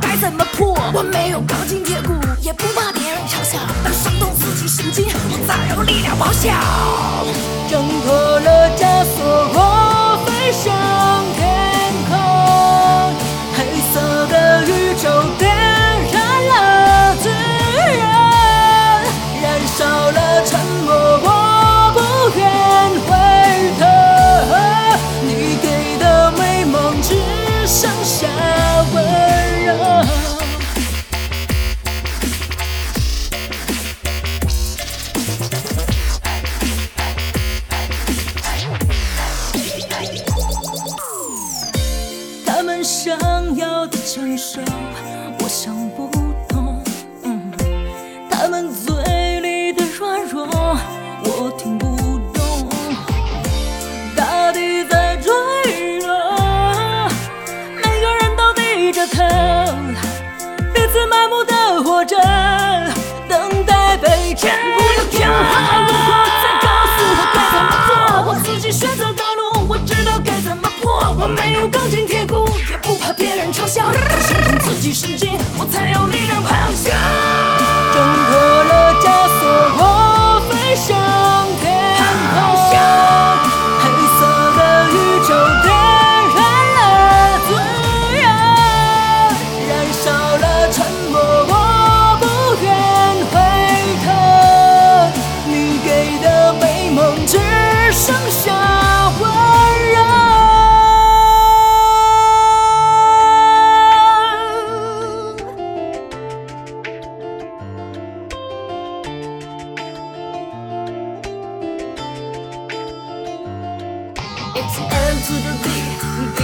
该怎么破。我没有钢筋铁骨，也不怕别人嘲笑，但伤动自己神经，我才有力量咆哮。挣脱了枷锁，我飞向天空。黑色的宇宙点燃了资源，燃烧了沉默，我不愿回头。你给的美梦只剩下想要的成熟，我想不懂。他们嘴里的软弱，我听不懂。大地在坠落，每个人都低着头，彼此麻木的活着，等待被全部的天花如果再告诉我该怎么做，我自己选择道路，我知道该怎么破。我没有钢己神经，我才有力 It's N to the D,